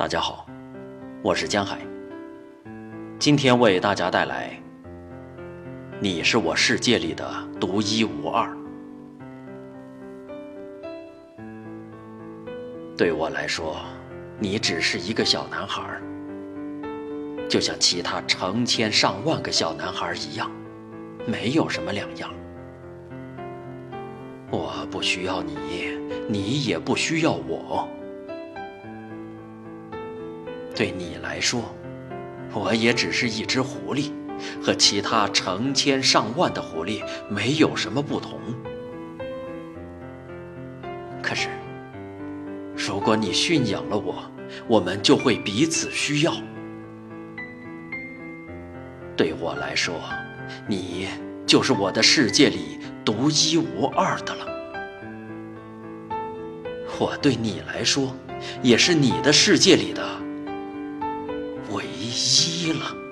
大家好，我是江海。今天为大家带来《你是我世界里的独一无二》。对我来说，你只是一个小男孩，就像其他成千上万个小男孩一样，没有什么两样。我不需要你，你也不需要我。对你来说，我也只是一只狐狸，和其他成千上万的狐狸没有什么不同。可是，如果你驯养了我，我们就会彼此需要。对我来说，你就是我的世界里独一无二的了。我对你来说，也是你的世界里的。晕了。